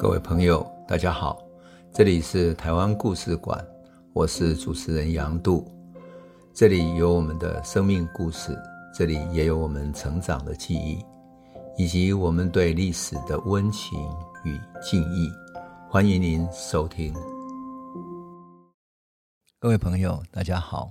各位朋友，大家好，这里是台湾故事馆，我是主持人杨度，这里有我们的生命故事，这里也有我们成长的记忆，以及我们对历史的温情与敬意。欢迎您收听。各位朋友，大家好。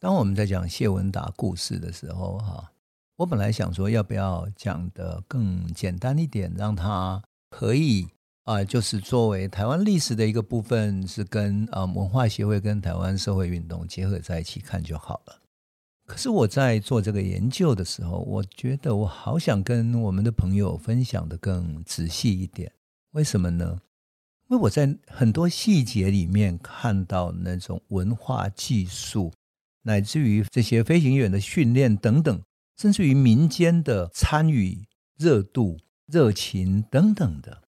当我们在讲谢文达故事的时候，哈，我本来想说要不要讲得更简单一点，让他可以。啊，就是作为台湾历史的一个部分，是跟啊文化协会跟台湾社会运动结合在一起看就好了。可是我在做这个研究的时候，我觉得我好想跟我们的朋友分享的更仔细一点。为什么呢？因为我在很多细节里面看到那种文化技术，乃至于这些飞行员的训练等等，甚至于民间的参与热度、热情等等的。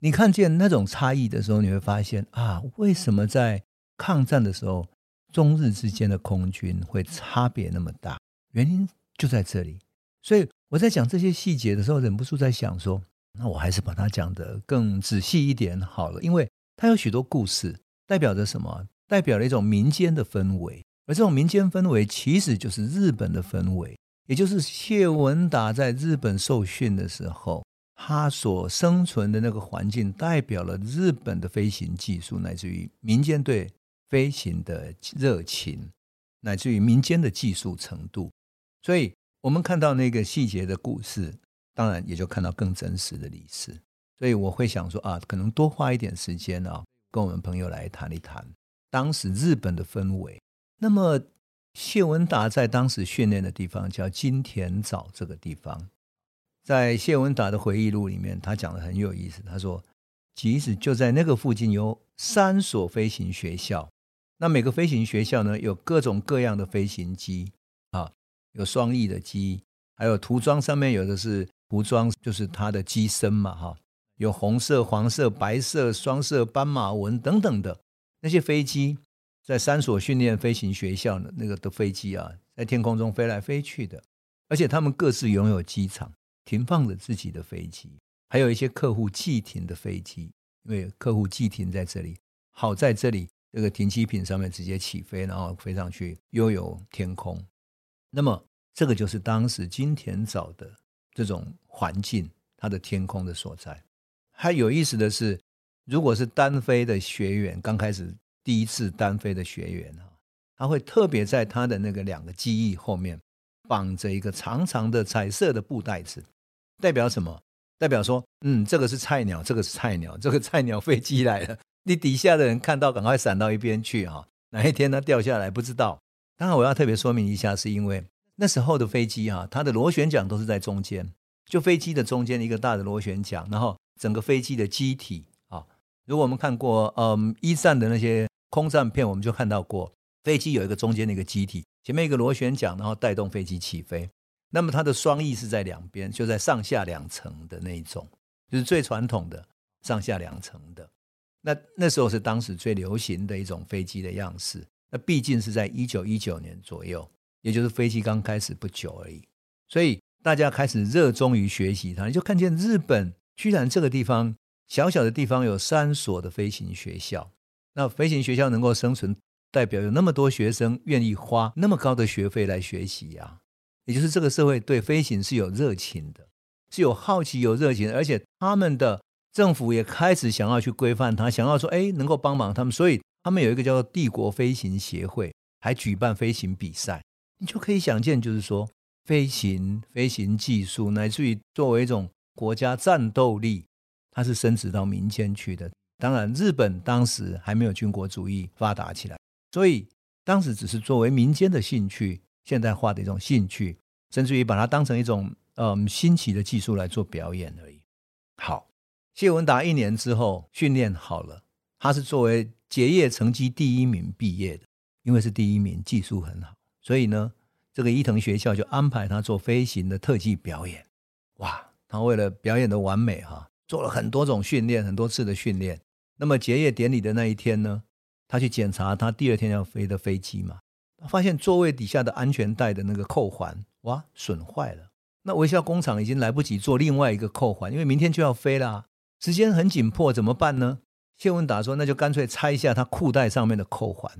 你看见那种差异的时候，你会发现啊，为什么在抗战的时候，中日之间的空军会差别那么大？原因就在这里。所以我在讲这些细节的时候，忍不住在想说，那我还是把它讲得更仔细一点好了，因为它有许多故事，代表着什么？代表了一种民间的氛围，而这种民间氛围其实就是日本的氛围，也就是谢文达在日本受训的时候。他所生存的那个环境，代表了日本的飞行技术，乃至于民间对飞行的热情，乃至于民间的技术程度。所以，我们看到那个细节的故事，当然也就看到更真实的历史。所以，我会想说啊，可能多花一点时间啊，跟我们朋友来谈一谈当时日本的氛围。那么，谢文达在当时训练的地方叫金田沼这个地方。在谢文达的回忆录里面，他讲的很有意思。他说，即使就在那个附近有三所飞行学校，那每个飞行学校呢，有各种各样的飞行机啊，有双翼的机，还有涂装上面有的是涂装，就是它的机身嘛，哈，有红色、黄色、白色、双色斑马纹等等的那些飞机，在三所训练飞行学校的那个的飞机啊，在天空中飞来飞去的，而且他们各自拥有机场。停放着自己的飞机，还有一些客户寄停的飞机，因为客户寄停在这里，好在这里这个停机坪上面直接起飞，然后飞上去悠游天空。那么，这个就是当时金田沼的这种环境，它的天空的所在。还有意思的是，如果是单飞的学员，刚开始第一次单飞的学员啊，他会特别在他的那个两个机翼后面绑着一个长长的彩色的布袋子。代表什么？代表说，嗯，这个是菜鸟，这个是菜鸟，这个菜鸟飞机来了，你底下的人看到，赶快闪到一边去哈。哪一天它掉下来不知道。当然，我要特别说明一下，是因为那时候的飞机哈，它的螺旋桨都是在中间，就飞机的中间一个大的螺旋桨，然后整个飞机的机体啊，如果我们看过嗯一战的那些空战片，我们就看到过飞机有一个中间的一个机体，前面一个螺旋桨，然后带动飞机起飞。那么它的双翼是在两边，就在上下两层的那一种，就是最传统的上下两层的。那那时候是当时最流行的一种飞机的样式。那毕竟是在一九一九年左右，也就是飞机刚开始不久而已。所以大家开始热衷于学习它，你就看见日本居然这个地方小小的地方有三所的飞行学校。那飞行学校能够生存，代表有那么多学生愿意花那么高的学费来学习呀。也就是这个社会对飞行是有热情的，是有好奇、有热情，而且他们的政府也开始想要去规范它，想要说，哎，能够帮忙他们，所以他们有一个叫做帝国飞行协会，还举办飞行比赛。你就可以想见，就是说，飞行、飞行技术，乃至于作为一种国家战斗力，它是升值到民间去的。当然，日本当时还没有军国主义发达起来，所以当时只是作为民间的兴趣。现代化的一种兴趣，甚至于把它当成一种嗯新奇的技术来做表演而已。好，谢文达一年之后训练好了，他是作为结业成绩第一名毕业的，因为是第一名，技术很好，所以呢，这个伊藤学校就安排他做飞行的特技表演。哇，他为了表演的完美哈，做了很多种训练，很多次的训练。那么结业典礼的那一天呢，他去检查他第二天要飞的飞机嘛。发现座位底下的安全带的那个扣环，哇，损坏了。那维修工厂已经来不及做另外一个扣环，因为明天就要飞了。时间很紧迫，怎么办呢？谢文达说：“那就干脆拆一下他裤带上面的扣环。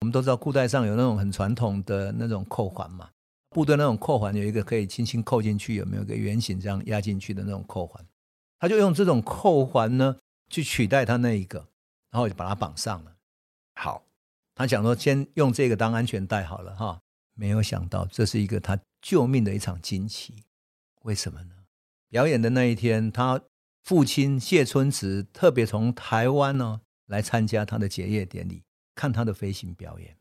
我们都知道裤带上有那种很传统的那种扣环嘛，部队那种扣环有一个可以轻轻扣进去，有没有一个圆形这样压进去的那种扣环？他就用这种扣环呢去取代他那一个，然后就把它绑上了。好，他想说先用这个当安全带好了哈。没有想到这是一个他救命的一场惊奇。为什么呢？表演的那一天，他。”父亲谢春池特别从台湾呢来参加他的结业典礼，看他的飞行表演。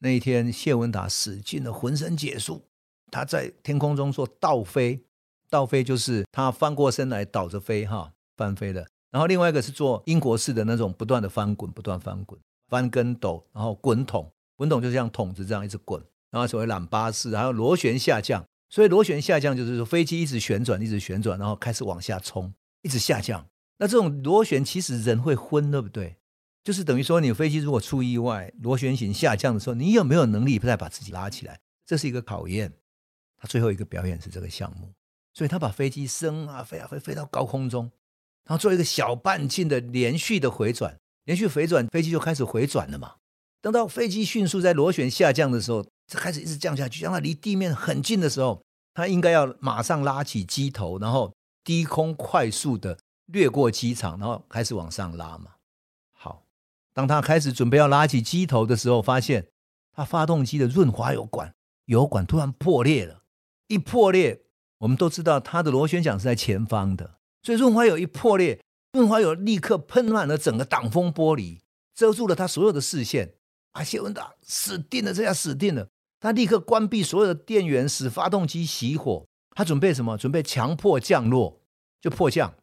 那一天，谢文达使尽了浑身解数，他在天空中做倒飞，倒飞就是他翻过身来倒着飞，哈，翻飞的。然后另外一个是做英国式的那种不断的翻滚，不断翻滚，翻跟斗，然后滚筒，滚筒就是像筒子这样一直滚。然后所谓懒巴士，还有螺旋下降。所以螺旋下降就是说飞机一直旋转，一直旋转，然后开始往下冲。一直下降，那这种螺旋其实人会昏，对不对？就是等于说，你飞机如果出意外，螺旋形下降的时候，你有没有能力再把自己拉起来？这是一个考验。他最后一个表演是这个项目，所以他把飞机升啊飞啊飞，飞到高空中，然后做一个小半径的连续的回转，连续回转，飞机就开始回转了嘛。等到飞机迅速在螺旋下降的时候，它开始一直降下去，让它离地面很近的时候，它应该要马上拉起机头，然后。低空快速的掠过机场，然后开始往上拉嘛。好，当他开始准备要拉起机头的时候，发现他发动机的润滑油管油管突然破裂了。一破裂，我们都知道它的螺旋桨是在前方的，所以润滑油一破裂，润滑油立刻喷满了整个挡风玻璃，遮住了他所有的视线。啊，谢文达死定了，这下死定了。他立刻关闭所有的电源，使发动机熄火。他准备什么？准备强迫降落。就迫降，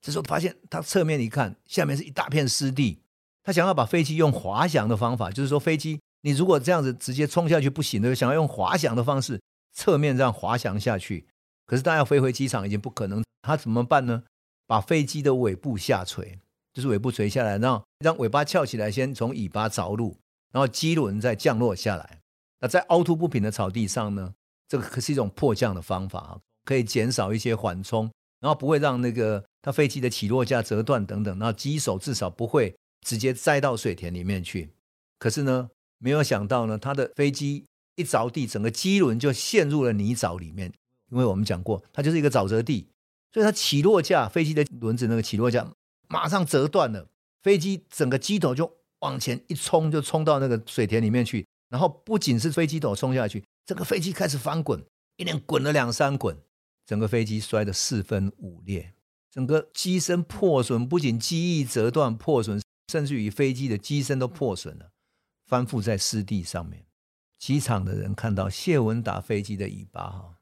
这时候发现他侧面一看，下面是一大片湿地。他想要把飞机用滑翔的方法，就是说飞机你如果这样子直接冲下去不行的，想要用滑翔的方式侧面这样滑翔下去。可是他要飞回机场已经不可能，他怎么办呢？把飞机的尾部下垂，就是尾部垂下来，然后让尾巴翘起来，先从尾巴着陆，然后机轮再降落下来。那在凹凸不平的草地上呢，这个可是一种迫降的方法，可以减少一些缓冲。然后不会让那个它飞机的起落架折断等等，然后机手至少不会直接栽到水田里面去。可是呢，没有想到呢，他的飞机一着地，整个机轮就陷入了泥沼里面。因为我们讲过，它就是一个沼泽地，所以它起落架飞机的轮子那个起落架马上折断了，飞机整个机头就往前一冲，就冲到那个水田里面去。然后不仅是飞机头冲下去，整个飞机开始翻滚，一连滚了两三滚。整个飞机摔得四分五裂，整个机身破损，不仅机翼折断破损，甚至于飞机的机身都破损了，翻覆在湿地上面。机场的人看到谢文达飞机的尾巴，哈，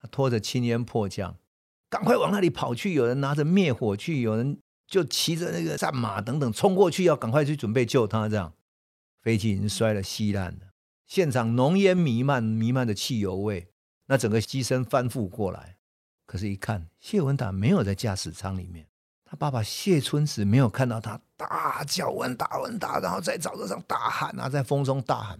他拖着青烟迫降，赶快往那里跑去。有人拿着灭火器，有人就骑着那个战马等等冲过去，要赶快去准备救他。这样，飞机已经摔得稀烂了，现场浓烟弥漫，弥漫的汽油味，那整个机身翻覆过来。可是，一看谢文达没有在驾驶舱里面，他爸爸谢春子没有看到他，大叫文达文达，然后在沼泽上大喊啊，在风中大喊。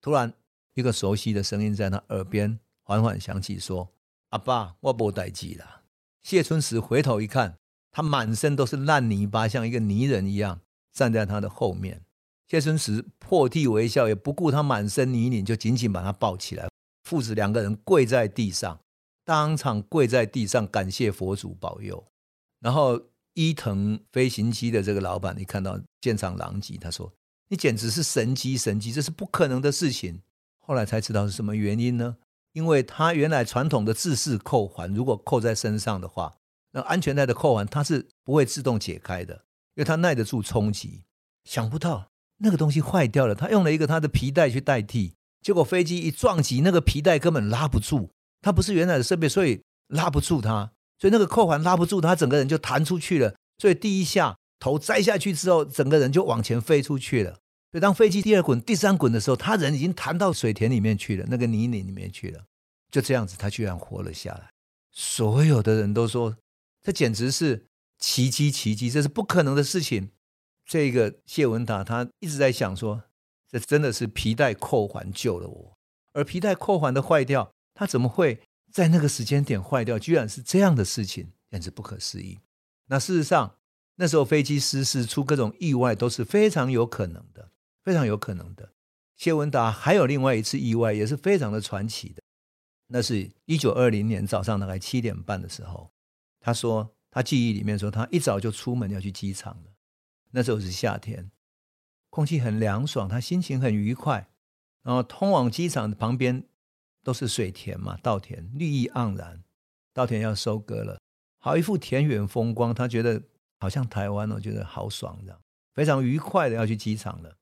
突然，一个熟悉的声音在他耳边缓缓响起，说：“阿爸，我没代志了。”谢春池回头一看，他满身都是烂泥巴，像一个泥人一样站在他的后面。谢春池破涕为笑，也不顾他满身泥泞，就紧紧把他抱起来，父子两个人跪在地上。当场跪在地上感谢佛祖保佑，然后伊藤飞行机的这个老板，一看到现场狼藉，他说：“你简直是神机神机，这是不可能的事情。”后来才知道是什么原因呢？因为他原来传统的制式扣环，如果扣在身上的话，那安全带的扣环它是不会自动解开的，因为它耐得住冲击。想不到那个东西坏掉了，他用了一个他的皮带去代替，结果飞机一撞击，那个皮带根本拉不住。它不是原来的设备，所以拉不住它，所以那个扣环拉不住它，整个人就弹出去了。所以第一下头栽下去之后，整个人就往前飞出去了。所以当飞机第二滚、第三滚的时候，他人已经弹到水田里面去了，那个泥泞里面去了。就这样子，他居然活了下来。所有的人都说，这简直是奇迹，奇迹，这是不可能的事情。这个谢文达他一直在想说，这真的是皮带扣环救了我，而皮带扣环的坏掉。他怎么会在那个时间点坏掉？居然是这样的事情，简直不可思议。那事实上，那时候飞机失事出各种意外都是非常有可能的，非常有可能的。谢文达还有另外一次意外，也是非常的传奇的。那是一九二零年早上大概七点半的时候，他说他记忆里面说他一早就出门要去机场了。那时候是夏天，空气很凉爽，他心情很愉快。然后通往机场的旁边都是水田嘛，稻田绿意盎然，稻田要收割了，好一幅田园风光。他觉得好像台湾哦，觉得好爽这样，非常愉快的要去机场了。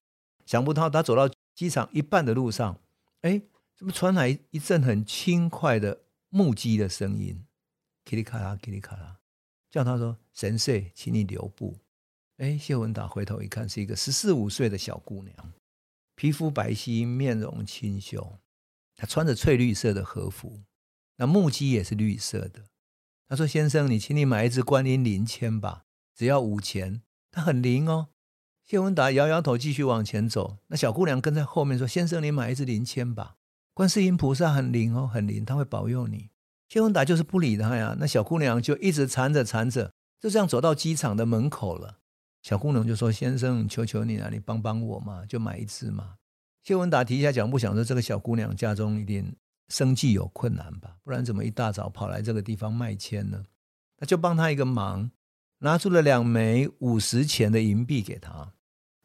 想不到他走到机场一半的路上，哎。怎么传来一阵很轻快的木屐的声音？噼里咔啦，噼里咔啦，叫他说：“神社，请你留步。”哎，谢文达回头一看，是一个十四五岁的小姑娘，皮肤白皙，面容清秀，她穿着翠绿色的和服，那木屐也是绿色的。他说：“先生，你请你买一支观音灵签吧，只要五钱，它很灵哦。”谢文达摇摇头，继续往前走。那小姑娘跟在后面说：“先生，你买一支灵签吧。”观世音菩萨很灵哦，很灵，他会保佑你。谢文达就是不理他呀，那小姑娘就一直缠着缠着，就这样走到机场的门口了。小姑娘就说：“先生，求求你了，你帮帮我嘛，就买一支嘛。”谢文达提一下脚步，想说这个小姑娘家中一定生计有困难吧，不然怎么一大早跑来这个地方卖签呢？那就帮她一个忙，拿出了两枚五十钱的银币给他。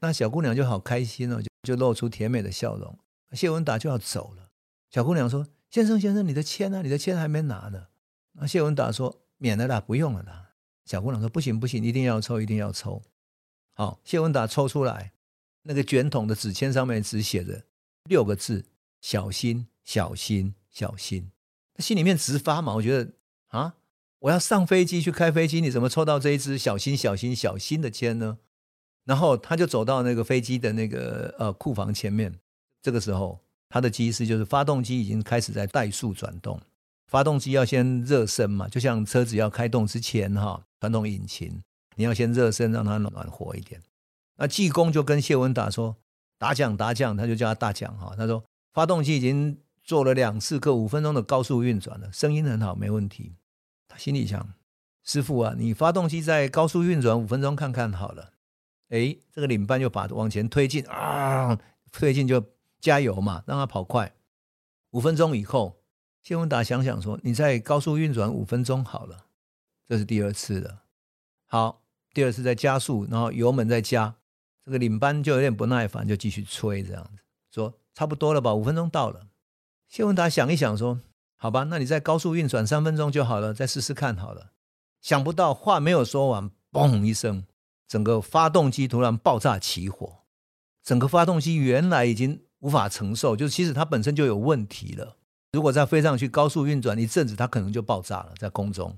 那小姑娘就好开心哦，就就露出甜美的笑容。谢文达就要走了。小姑娘说：“先生，先生，你的签呢？你的签还没拿呢。”那谢文达说：“免了啦，不用了啦。”小姑娘说：“不行，不行，一定要抽，一定要抽。”好，谢文达抽出来，那个卷筒的纸签上面只写着六个字：“小心，小心，小心。”他心里面直发毛，我觉得啊，我要上飞机去开飞机，你怎么抽到这一支“小心，小心，小心”的签呢？然后他就走到那个飞机的那个呃库房前面，这个时候。他的机师就是发动机已经开始在怠速转动，发动机要先热身嘛，就像车子要开动之前哈，传统引擎你要先热身，让它暖和一点。那技工就跟谢文达说：“大将，大将，他就叫他大将哈。”他说：“发动机已经做了两次各五分钟的高速运转了，声音很好，没问题。”心里想：“师傅啊，你发动机在高速运转五分钟看看好了。”哎，这个领班就把往前推进啊，推进就。加油嘛，让他跑快。五分钟以后，谢文达想想说：“你再高速运转五分钟好了。”这是第二次了。好，第二次再加速，然后油门再加。这个领班就有点不耐烦，就继续催，这样子说：“差不多了吧？五分钟到了。”谢文达想一想说：“好吧，那你在高速运转三分钟就好了，再试试看好了。”想不到话没有说完，嘣一声，整个发动机突然爆炸起火。整个发动机原来已经。无法承受，就是其实它本身就有问题了。如果再飞上去高速运转一阵子，它可能就爆炸了，在空中。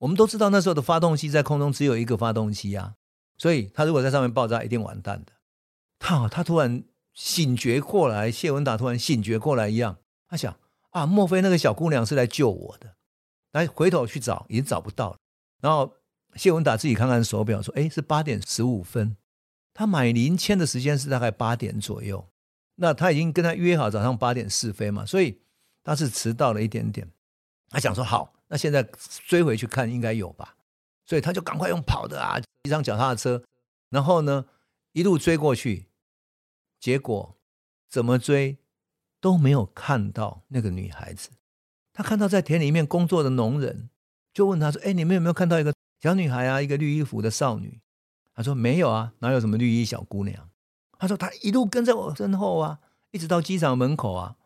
我们都知道那时候的发动机在空中只有一个发动机啊，所以它如果在上面爆炸，一定完蛋的。他他突然醒觉过来，谢文达突然醒觉过来一样，他想啊，莫非那个小姑娘是来救我的？来回头去找，已经找不到了。然后谢文达自己看看手表，说：“哎，是八点十五分。”他买零签的时间是大概八点左右。那他已经跟他约好早上八点试飞嘛，所以他是迟到了一点点。他想说好，那现在追回去看应该有吧，所以他就赶快用跑的啊，骑上脚踏车，然后呢一路追过去。结果怎么追都没有看到那个女孩子。他看到在田里面工作的农人，就问他说：“哎，你们有没有看到一个小女孩啊？一个绿衣服的少女？”他说：“没有啊，哪有什么绿衣小姑娘？”他说：“他一路跟在我身后啊，一直到机场门口啊。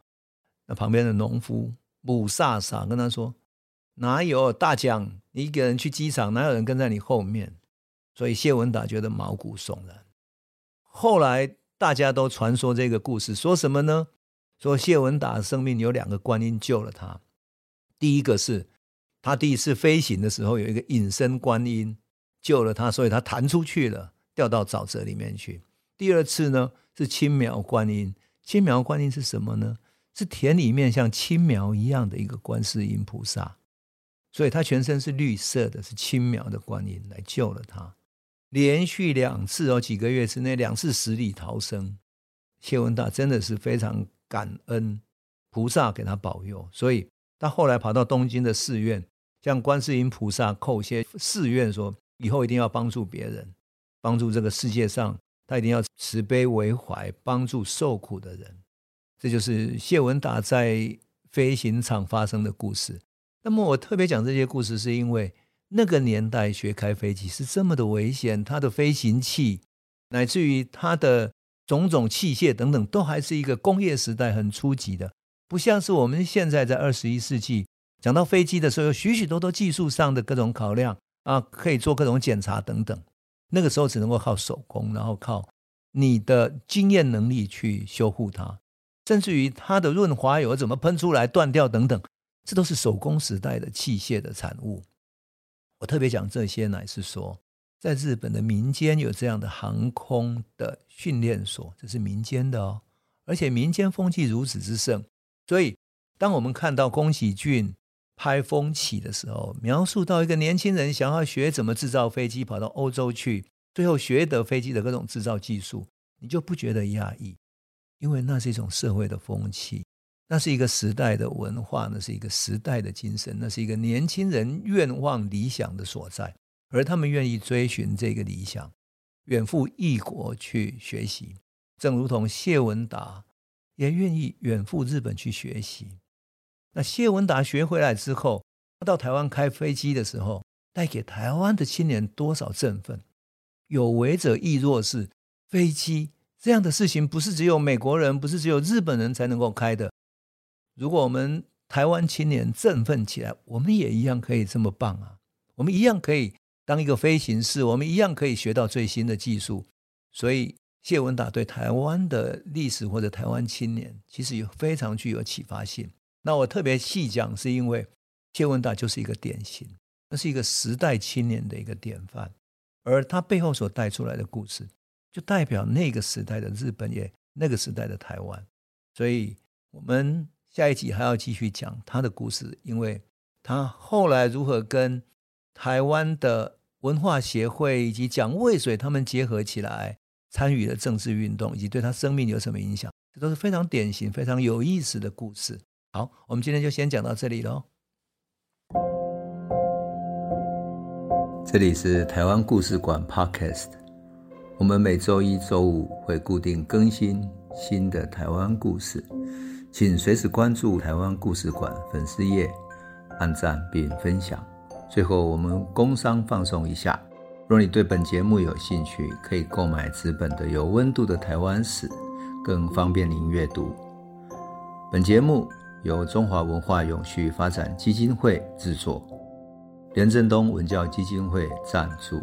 那旁边的农夫母萨萨跟他说：‘哪有大将，你一个人去机场，哪有人跟在你后面？’所以谢文达觉得毛骨悚然。后来大家都传说这个故事，说什么呢？说谢文达生命有两个观音救了他。第一个是他第一次飞行的时候，有一个隐身观音救了他，所以他弹出去了，掉到沼泽里面去。”第二次呢，是青苗观音。青苗观音是什么呢？是田里面像青苗一样的一个观世音菩萨，所以他全身是绿色的，是青苗的观音来救了他。连续两次哦，几个月之内两次死里逃生。谢文达真的是非常感恩菩萨给他保佑，所以他后来跑到东京的寺院，向观世音菩萨叩谢誓愿说，以后一定要帮助别人，帮助这个世界上，他一定要慈悲为怀，帮助受苦的人。这就是谢文达在飞行场发生的故事。那么我特别讲这些故事，是因为那个年代学开飞机是这么的危险，他的飞行器乃至于他的种种器械等等，都还是一个工业时代很初级的，不像是我们现在在二十一世纪讲到飞机的时候，有许许多多技术上的各种考量啊，可以做各种检查等等。那个时候只能够靠手工，然后靠你的经验能力去修护它。甚至于它的润滑油怎么喷出来断掉等等，这都是手工时代的器械的产物。我特别讲这些，乃是说，在日本的民间有这样的航空的训练所，这是民间的哦，而且民间风气如此之盛，所以当我们看到宫崎骏拍《风起》的时候，描述到一个年轻人想要学怎么制造飞机，跑到欧洲去，最后学得飞机的各种制造技术，你就不觉得讶异。因为那是一种社会的风气，那是一个时代的文化，那是一个时代的精神，那是一个年轻人愿望理想的所在，而他们愿意追寻这个理想，远赴异国去学习，正如同谢文达也愿意远赴日本去学习。那谢文达学回来之后，他到台湾开飞机的时候，带给台湾的青年多少振奋？有为者亦若是，飞机。这样的事情不是只有美国人，不是只有日本人才能够开的。如果我们台湾青年振奋起来，我们也一样可以这么棒啊！我们一样可以当一个飞行士，我们一样可以学到最新的技术。所以谢文达对台湾的历史或者台湾青年，其实有非常具有启发性。那我特别细讲，是因为谢文达就是一个典型，那是一个时代青年的一个典范，而他背后所带出来的故事。就代表那个时代的日本，也那个时代的台湾，所以我们下一集还要继续讲他的故事，因为他后来如何跟台湾的文化协会以及蒋渭水他们结合起来，参与了政治运动，以及对他生命有什么影响，这都是非常典型、非常有意思的故事。好，我们今天就先讲到这里喽。这里是台湾故事馆 Podcast。我们每周一、周五会固定更新新的台湾故事，请随时关注台湾故事馆粉丝页，按赞并分享。最后，我们工商放松一下：若你对本节目有兴趣，可以购买纸本的《有温度的台湾史》，更方便您阅读。本节目由中华文化永续发展基金会制作，连振东文教基金会赞助。